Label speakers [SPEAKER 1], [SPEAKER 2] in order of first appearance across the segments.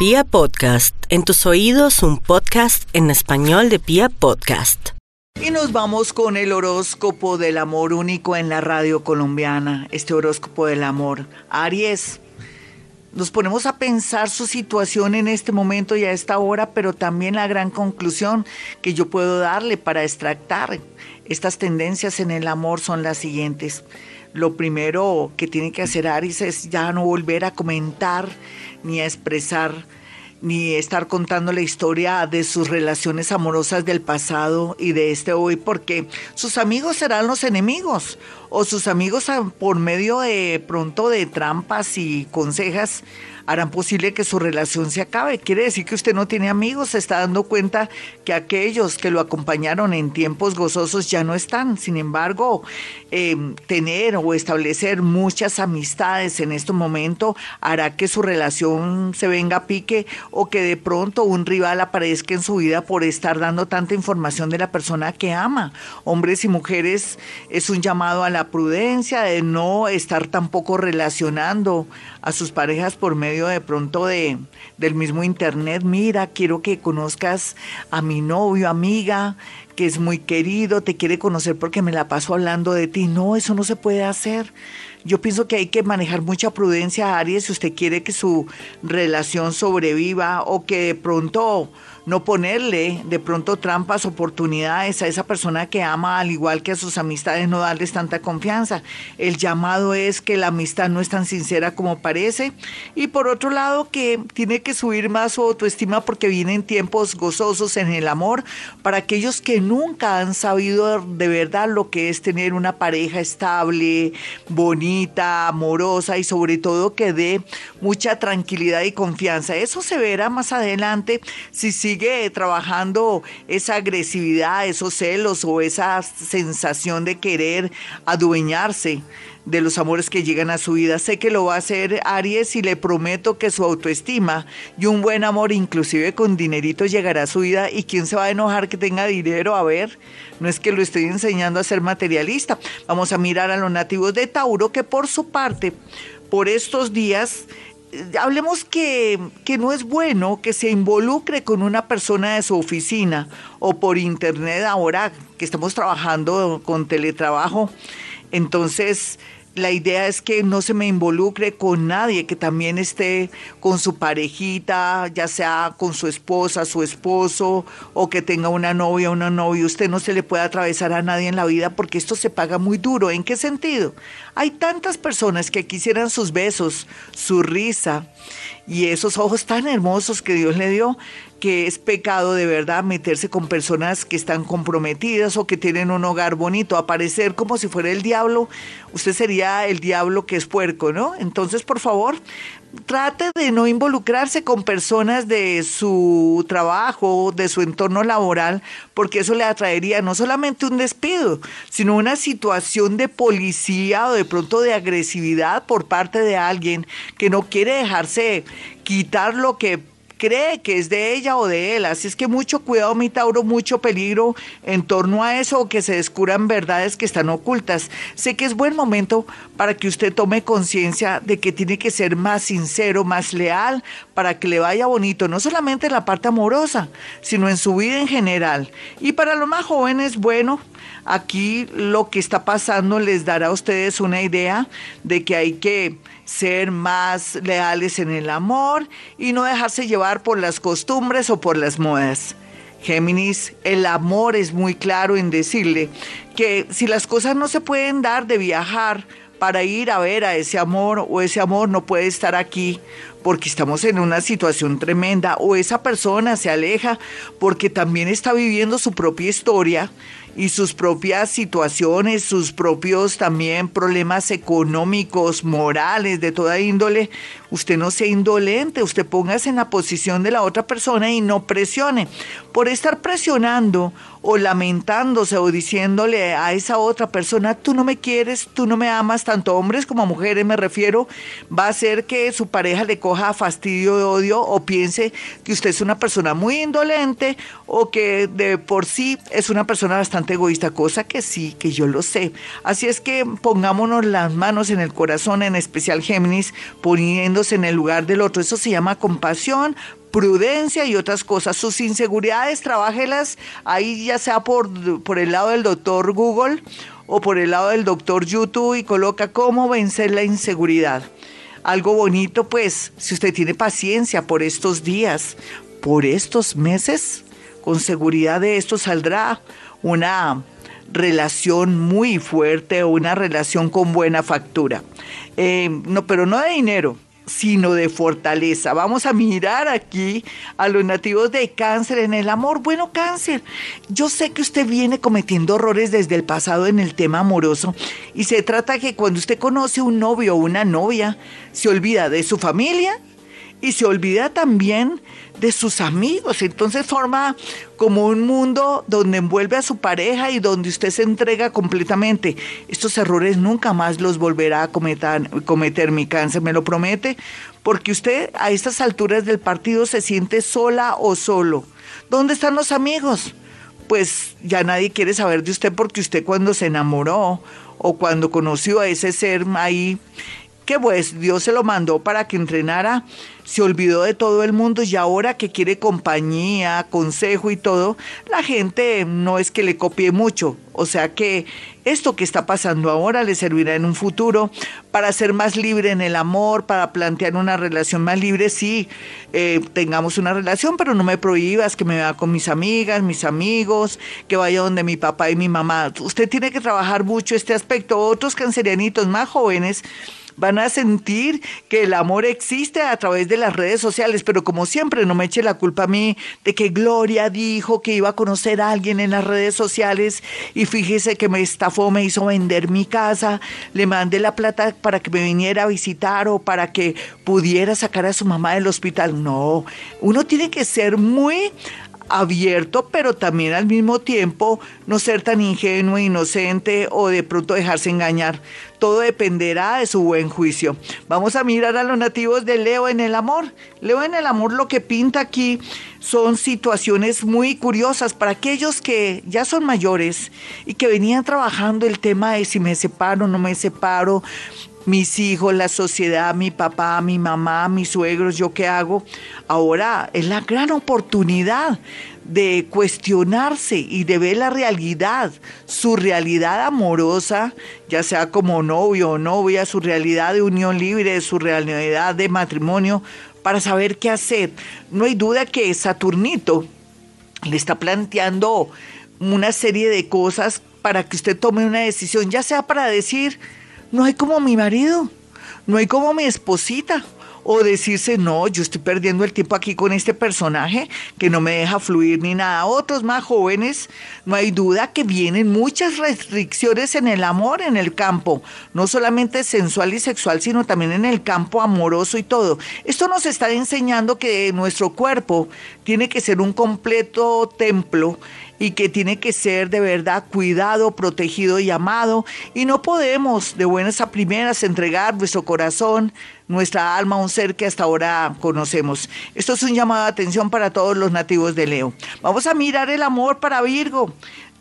[SPEAKER 1] Pia Podcast, en tus oídos un podcast en español de Pia Podcast.
[SPEAKER 2] Y nos vamos con el horóscopo del amor único en la radio colombiana, este horóscopo del amor. Aries, nos ponemos a pensar su situación en este momento y a esta hora, pero también la gran conclusión que yo puedo darle para extractar estas tendencias en el amor son las siguientes. Lo primero que tiene que hacer Aries es ya no volver a comentar ni a expresar ni estar contando la historia de sus relaciones amorosas del pasado y de este hoy, porque sus amigos serán los enemigos, o sus amigos por medio de pronto de trampas y consejas harán posible que su relación se acabe. Quiere decir que usted no tiene amigos, se está dando cuenta que aquellos que lo acompañaron en tiempos gozosos ya no están. Sin embargo, eh, tener o establecer muchas amistades en este momento hará que su relación se venga a pique o que de pronto un rival aparezca en su vida por estar dando tanta información de la persona que ama. Hombres y mujeres es un llamado a la prudencia de no estar tampoco relacionando a sus parejas por medio de pronto de, del mismo internet. Mira, quiero que conozcas a mi novio, amiga, que es muy querido, te quiere conocer porque me la paso hablando de ti. No, eso no se puede hacer. Yo pienso que hay que manejar mucha prudencia, Aries, si usted quiere que su relación sobreviva o que de pronto no ponerle de pronto trampas, oportunidades a esa persona que ama, al igual que a sus amistades, no darles tanta confianza. El llamado es que la amistad no es tan sincera como parece. Y por otro lado, que tiene que subir más su autoestima porque vienen tiempos gozosos en el amor para aquellos que nunca han sabido de verdad lo que es tener una pareja estable, bonita, amorosa y sobre todo que dé mucha tranquilidad y confianza. Eso se verá más adelante si sigue trabajando esa agresividad, esos celos o esa sensación de querer adueñarse de los amores que llegan a su vida. Sé que lo va a hacer Aries y le prometo que su autoestima y un buen amor, inclusive con dinerito, llegará a su vida. ¿Y quién se va a enojar que tenga dinero? A ver, no es que lo estoy enseñando a ser materialista. Vamos a mirar a los nativos de Tauro que por su parte, por estos días, hablemos que, que, no es bueno que se involucre con una persona de su oficina o por internet ahora que estamos trabajando con teletrabajo. Entonces, la idea es que no se me involucre con nadie, que también esté con su parejita, ya sea con su esposa, su esposo, o que tenga una novia, una novia. Usted no se le puede atravesar a nadie en la vida porque esto se paga muy duro. ¿En qué sentido? Hay tantas personas que quisieran sus besos, su risa y esos ojos tan hermosos que Dios le dio, que es pecado de verdad meterse con personas que están comprometidas o que tienen un hogar bonito, aparecer como si fuera el diablo, usted sería el diablo que es puerco, ¿no? Entonces, por favor, trate de no involucrarse con personas de su trabajo, de su entorno laboral, porque eso le atraería no solamente un despido, sino una situación de policía o de pronto de agresividad por parte de alguien que no quiere dejarse quitar lo que cree que es de ella o de él. Así es que mucho cuidado, mi Tauro, mucho peligro en torno a eso o que se descubran verdades que están ocultas. Sé que es buen momento para que usted tome conciencia de que tiene que ser más sincero, más leal, para que le vaya bonito, no solamente en la parte amorosa, sino en su vida en general. Y para los más jóvenes, bueno, aquí lo que está pasando les dará a ustedes una idea de que hay que ser más leales en el amor y no dejarse llevar por las costumbres o por las modas. Géminis, el amor es muy claro en decirle que si las cosas no se pueden dar de viajar para ir a ver a ese amor o ese amor no puede estar aquí porque estamos en una situación tremenda o esa persona se aleja porque también está viviendo su propia historia y sus propias situaciones, sus propios también problemas económicos, morales, de toda índole, usted no sea indolente, usted póngase en la posición de la otra persona y no presione. Por estar presionando o lamentándose o diciéndole a esa otra persona, tú no me quieres, tú no me amas, tanto hombres como mujeres me refiero, va a hacer que su pareja le coja fastidio de odio o piense que usted es una persona muy indolente o que de por sí es una persona bastante egoísta, cosa que sí, que yo lo sé. Así es que pongámonos las manos en el corazón, en especial Géminis, poniéndose en el lugar del otro. Eso se llama compasión, prudencia y otras cosas. Sus inseguridades, trabájelas ahí ya sea por, por el lado del doctor Google o por el lado del doctor YouTube y coloca cómo vencer la inseguridad. Algo bonito, pues, si usted tiene paciencia por estos días, por estos meses, con seguridad de esto saldrá una relación muy fuerte o una relación con buena factura. Eh, no, pero no de dinero, sino de fortaleza. Vamos a mirar aquí a los nativos de cáncer en el amor. Bueno, cáncer, yo sé que usted viene cometiendo errores desde el pasado en el tema amoroso y se trata que cuando usted conoce un novio o una novia, se olvida de su familia y se olvida también de sus amigos. Entonces forma como un mundo donde envuelve a su pareja y donde usted se entrega completamente. Estos errores nunca más los volverá a cometer, cometer mi cáncer, me lo promete, porque usted a estas alturas del partido se siente sola o solo. ¿Dónde están los amigos? Pues ya nadie quiere saber de usted porque usted cuando se enamoró o cuando conoció a ese ser ahí, que pues Dios se lo mandó para que entrenara se olvidó de todo el mundo y ahora que quiere compañía, consejo y todo, la gente no es que le copie mucho. O sea que esto que está pasando ahora le servirá en un futuro para ser más libre en el amor, para plantear una relación más libre. Sí, eh, tengamos una relación, pero no me prohíbas que me vea con mis amigas, mis amigos, que vaya donde mi papá y mi mamá. Usted tiene que trabajar mucho este aspecto. Otros cancerianitos más jóvenes van a sentir que el amor existe a través de las redes sociales, pero como siempre no me eche la culpa a mí de que Gloria dijo que iba a conocer a alguien en las redes sociales y fíjese que me estafó, me hizo vender mi casa, le mandé la plata para que me viniera a visitar o para que pudiera sacar a su mamá del hospital. No, uno tiene que ser muy abierto, pero también al mismo tiempo no ser tan ingenuo, inocente o de pronto dejarse engañar. Todo dependerá de su buen juicio. Vamos a mirar a los nativos de Leo en el amor. Leo en el amor lo que pinta aquí son situaciones muy curiosas para aquellos que ya son mayores y que venían trabajando el tema de si me separo, no me separo, mis hijos, la sociedad, mi papá, mi mamá, mis suegros, yo qué hago. Ahora es la gran oportunidad de cuestionarse y de ver la realidad, su realidad amorosa, ya sea como novio o novia, su realidad de unión libre, su realidad de matrimonio, para saber qué hacer. No hay duda que Saturnito le está planteando una serie de cosas para que usted tome una decisión, ya sea para decir, no hay como mi marido, no hay como mi esposita. O decirse, no, yo estoy perdiendo el tiempo aquí con este personaje que no me deja fluir ni nada. Otros más jóvenes, no hay duda que vienen muchas restricciones en el amor, en el campo, no solamente sensual y sexual, sino también en el campo amoroso y todo. Esto nos está enseñando que nuestro cuerpo tiene que ser un completo templo y que tiene que ser de verdad cuidado, protegido y amado. Y no podemos de buenas a primeras entregar nuestro corazón, nuestra alma a un ser que hasta ahora conocemos. Esto es un llamado de atención para todos los nativos de Leo. Vamos a mirar el amor para Virgo.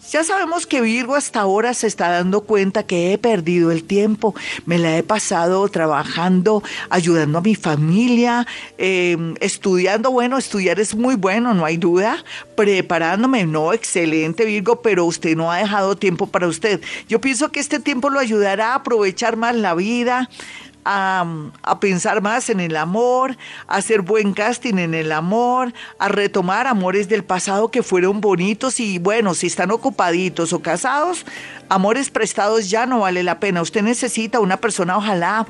[SPEAKER 2] Ya sabemos que Virgo hasta ahora se está dando cuenta que he perdido el tiempo. Me la he pasado trabajando, ayudando a mi familia, em, estudiando. Bueno, estudiar es muy bueno, no hay duda. Preparándome, no, excelente Virgo, pero usted no ha dejado tiempo para usted. Yo pienso que este tiempo lo ayudará a aprovechar más la vida, a, pensar más en el amor, a hacer buen casting en el amor, a retomar amores del pasado que fueron bonitos y bueno, si están ocupaditos o casados, amores prestados ya no vale la pena. Usted necesita una persona, ojalá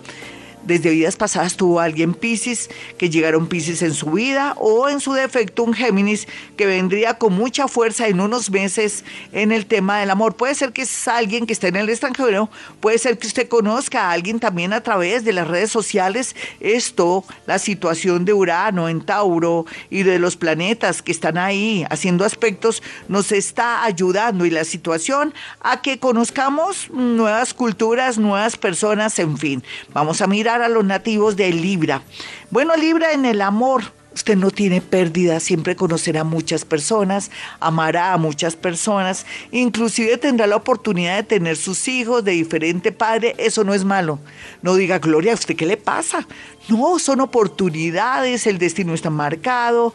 [SPEAKER 2] desde vidas pasadas tuvo alguien Pisces, que llegaron Pisces en su vida, o en su defecto un Géminis que vendría con mucha fuerza en unos meses en el tema del amor. Puede ser que es alguien que esté en el extranjero, puede ser que usted conozca a alguien también a través de las redes sociales. Esto, la situación de Urano en Tauro y de los planetas que están ahí haciendo aspectos, nos está ayudando y la situación a que conozcamos nuevas culturas, nuevas personas, en fin. Vamos a mirar a los nativos de Libra. Bueno, Libra en el amor. Usted no tiene pérdida, siempre conocerá muchas personas, amará a muchas personas, inclusive tendrá la oportunidad de tener sus hijos de diferente padre, eso no es malo. No diga, Gloria, ¿a usted qué le pasa? No, son oportunidades, el destino está marcado,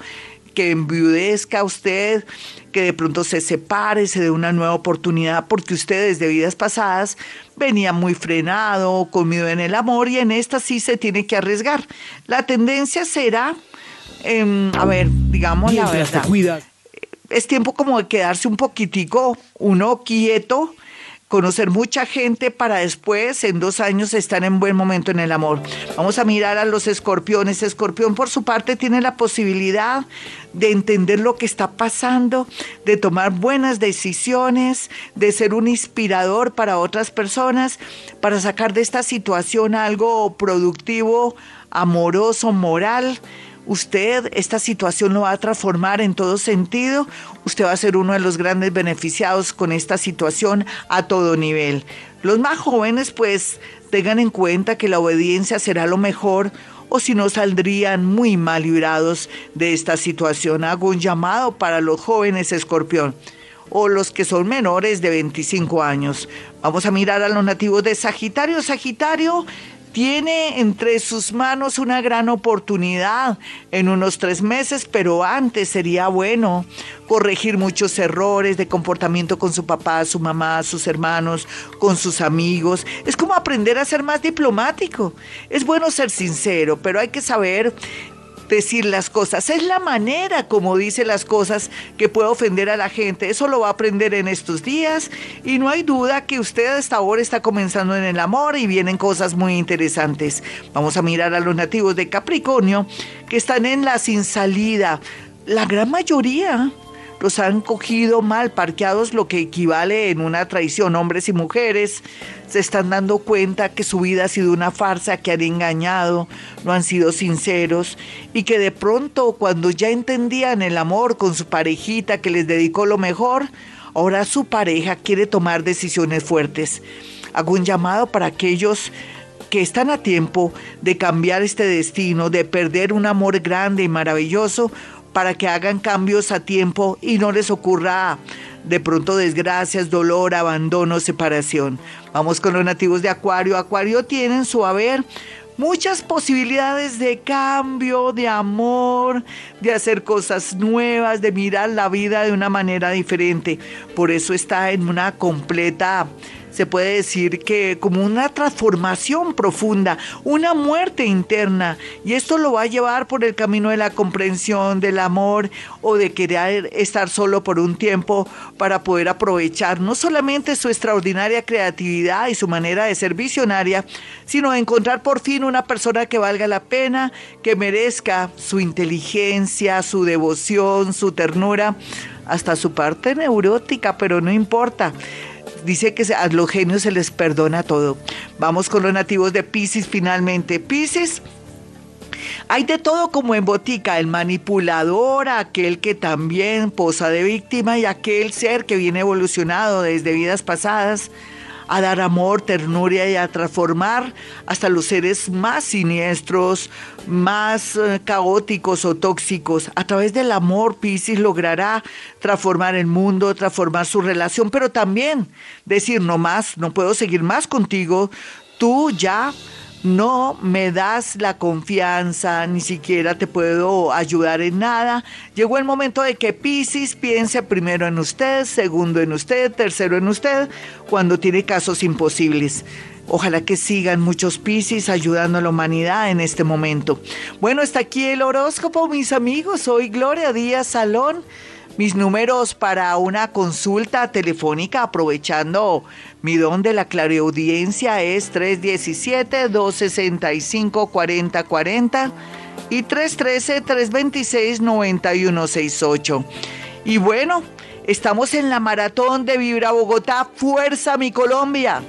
[SPEAKER 2] que enviudezca usted, que de pronto se separe, se dé una nueva oportunidad, porque usted desde vidas pasadas venía muy frenado, comido en el amor, y en esta sí se tiene que arriesgar. La tendencia será, em, a ver, digamos la verdad. Es tiempo como de quedarse un poquitico, uno quieto, conocer mucha gente para después, en dos años, estar en buen momento en el amor. Vamos a mirar a los escorpiones. Escorpión, por su parte, tiene la posibilidad de entender lo que está pasando, de tomar buenas decisiones, de ser un inspirador para otras personas, para sacar de esta situación algo productivo, amoroso, moral usted esta situación lo va a transformar en todo sentido, usted va a ser uno de los grandes beneficiados con esta situación a todo nivel. Los más jóvenes pues tengan en cuenta que la obediencia será lo mejor o si no saldrían muy mal librados de esta situación. Hago un llamado para los jóvenes escorpión o los que son menores de 25 años. Vamos a mirar a los nativos de Sagitario. Sagitario tiene entre sus manos una gran oportunidad en unos tres meses, pero antes sería bueno corregir muchos errores de comportamiento con su papá, su mamá, sus hermanos, con sus amigos. Es como aprender a ser más diplomático. Es bueno ser sincero, pero hay que saber decir las cosas. Es la manera como dice las cosas que puede ofender a la gente. Eso lo va a aprender en estos días y no hay duda que usted hasta ahora está comenzando en el amor y vienen cosas muy interesantes. Vamos a mirar a los nativos de Capricornio que están en la sin salida. La gran mayoría los han cogido mal parqueados, lo que equivale en una traición. Hombres y mujeres se están dando cuenta que su vida ha sido una farsa, que han engañado, no han sido sinceros y que de pronto cuando ya entendían el amor con su parejita que les dedicó lo mejor, ahora su pareja quiere tomar decisiones fuertes. Hago un llamado para aquellos que están a tiempo de cambiar este destino, de perder un amor grande y maravilloso para que hagan cambios a tiempo y no les ocurra de pronto desgracias, dolor, abandono, separación. Vamos con los nativos de Acuario. Acuario tienen su haber muchas posibilidades de cambio, de amor, de hacer cosas nuevas, de mirar la vida de una manera diferente. Por eso está en una completa se puede decir que como una transformación profunda, una muerte interna. Y esto lo va a llevar por el camino de la comprensión, del amor o de querer estar solo por un tiempo para poder aprovechar no solamente su extraordinaria creatividad y su manera de ser visionaria, sino encontrar por fin una persona que valga la pena, que merezca su inteligencia, su devoción, su ternura, hasta su parte neurótica, pero no importa dice que a los genios se les perdona todo. Vamos con los nativos de Pisces finalmente. Pisces. Hay de todo como en botica, el manipulador, aquel que también posa de víctima y aquel ser que viene evolucionado desde vidas pasadas a dar amor, ternura y a transformar hasta los seres más siniestros, más eh, caóticos o tóxicos. A través del amor, Pisces logrará transformar el mundo, transformar su relación, pero también decir no más, no puedo seguir más contigo, tú ya no me das la confianza, ni siquiera te puedo ayudar en nada. Llegó el momento de que Pisces piense primero en usted, segundo en usted, tercero en usted, cuando tiene casos imposibles. Ojalá que sigan muchos Pisces ayudando a la humanidad en este momento. Bueno, está aquí el horóscopo, mis amigos. Soy Gloria Díaz Salón. Mis números para una consulta telefónica aprovechando mi don de la clareaudiencia es 317-265-4040 y 313-326-9168. Y bueno, estamos en la maratón de Vibra Bogotá. Fuerza mi Colombia.